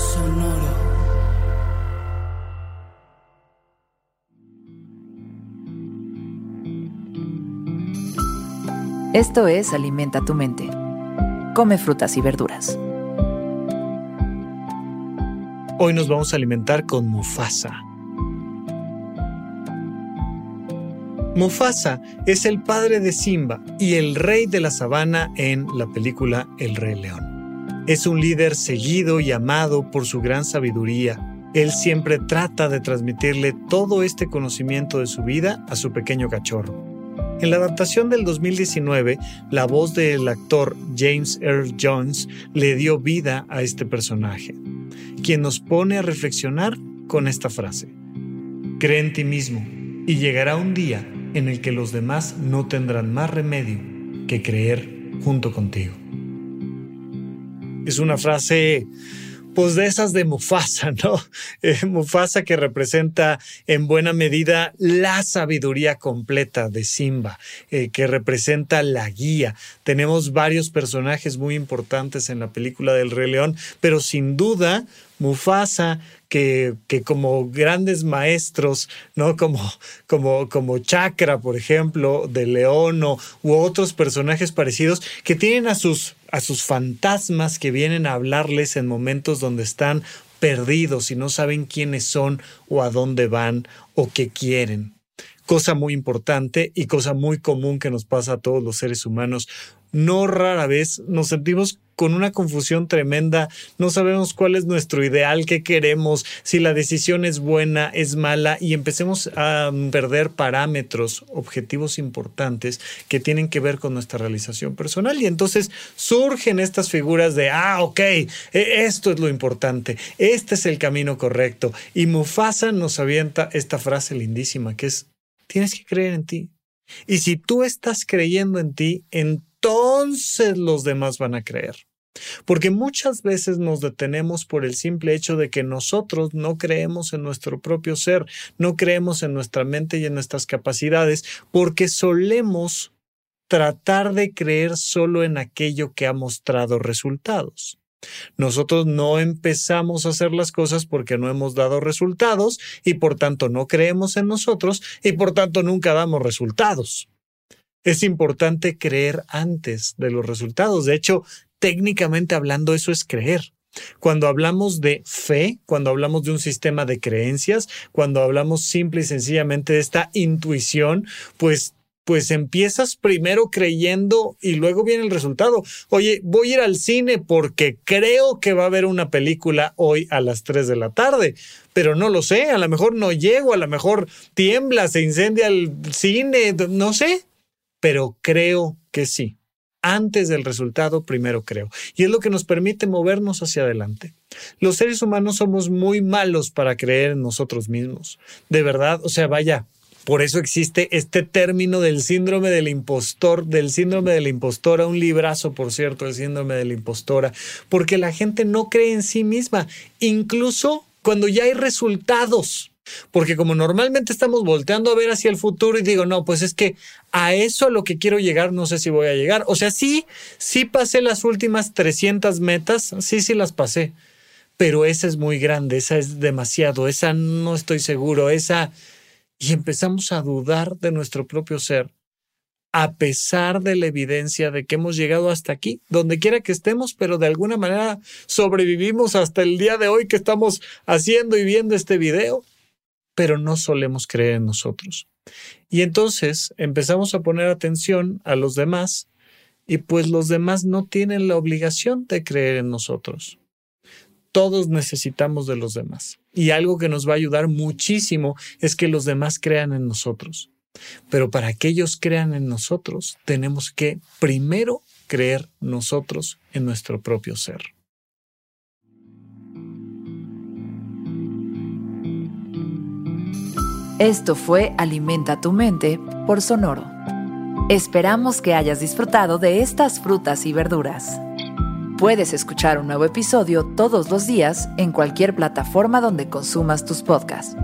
Sonoro. Esto es Alimenta tu mente. Come frutas y verduras. Hoy nos vamos a alimentar con Mufasa. Mufasa es el padre de Simba y el rey de la sabana en la película El Rey León. Es un líder seguido y amado por su gran sabiduría. Él siempre trata de transmitirle todo este conocimiento de su vida a su pequeño cachorro. En la adaptación del 2019, la voz del actor James Earl Jones le dio vida a este personaje, quien nos pone a reflexionar con esta frase. Cree en ti mismo y llegará un día en el que los demás no tendrán más remedio que creer junto contigo. Es una frase pues de esas de Mufasa, ¿no? Eh, Mufasa que representa en buena medida la sabiduría completa de Simba, eh, que representa la guía. Tenemos varios personajes muy importantes en la película del Rey León, pero sin duda Mufasa, que, que, como grandes maestros, ¿no? Como, como, como Chakra, por ejemplo, de León o, u otros personajes parecidos, que tienen a sus a sus fantasmas que vienen a hablarles en momentos donde están perdidos y no saben quiénes son o a dónde van o qué quieren. Cosa muy importante y cosa muy común que nos pasa a todos los seres humanos. No rara vez nos sentimos con una confusión tremenda, no sabemos cuál es nuestro ideal, qué queremos, si la decisión es buena, es mala, y empecemos a perder parámetros, objetivos importantes que tienen que ver con nuestra realización personal. Y entonces surgen estas figuras de, ah, ok, esto es lo importante, este es el camino correcto. Y Mufasa nos avienta esta frase lindísima que es, tienes que creer en ti. Y si tú estás creyendo en ti, entonces los demás van a creer. Porque muchas veces nos detenemos por el simple hecho de que nosotros no creemos en nuestro propio ser, no creemos en nuestra mente y en nuestras capacidades, porque solemos tratar de creer solo en aquello que ha mostrado resultados. Nosotros no empezamos a hacer las cosas porque no hemos dado resultados y por tanto no creemos en nosotros y por tanto nunca damos resultados. Es importante creer antes de los resultados. De hecho, técnicamente hablando, eso es creer. Cuando hablamos de fe, cuando hablamos de un sistema de creencias, cuando hablamos simple y sencillamente de esta intuición, pues pues empiezas primero creyendo y luego viene el resultado. Oye, voy a ir al cine porque creo que va a haber una película hoy a las 3 de la tarde, pero no lo sé, a lo mejor no llego, a lo mejor tiembla, se incendia el cine, no sé, pero creo que sí antes del resultado, primero creo. Y es lo que nos permite movernos hacia adelante. Los seres humanos somos muy malos para creer en nosotros mismos. De verdad, o sea, vaya, por eso existe este término del síndrome del impostor, del síndrome de la impostora, un librazo, por cierto, el síndrome de la impostora, porque la gente no cree en sí misma, incluso cuando ya hay resultados. Porque como normalmente estamos volteando a ver hacia el futuro y digo, no, pues es que a eso a lo que quiero llegar no sé si voy a llegar. O sea, sí, sí pasé las últimas 300 metas, sí, sí las pasé. Pero esa es muy grande, esa es demasiado, esa no estoy seguro, esa... Y empezamos a dudar de nuestro propio ser, a pesar de la evidencia de que hemos llegado hasta aquí, donde quiera que estemos, pero de alguna manera sobrevivimos hasta el día de hoy que estamos haciendo y viendo este video pero no solemos creer en nosotros. Y entonces empezamos a poner atención a los demás y pues los demás no tienen la obligación de creer en nosotros. Todos necesitamos de los demás. Y algo que nos va a ayudar muchísimo es que los demás crean en nosotros. Pero para que ellos crean en nosotros, tenemos que primero creer nosotros en nuestro propio ser. Esto fue Alimenta tu mente por Sonoro. Esperamos que hayas disfrutado de estas frutas y verduras. Puedes escuchar un nuevo episodio todos los días en cualquier plataforma donde consumas tus podcasts.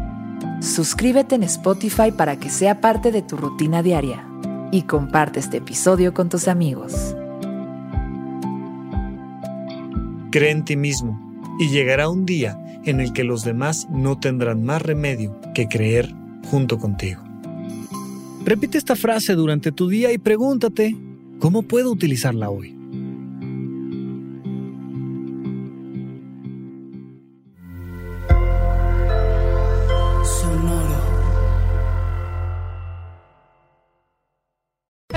Suscríbete en Spotify para que sea parte de tu rutina diaria y comparte este episodio con tus amigos. Cree en ti mismo y llegará un día en el que los demás no tendrán más remedio que creer junto contigo. Repite esta frase durante tu día y pregúntate, ¿cómo puedo utilizarla hoy?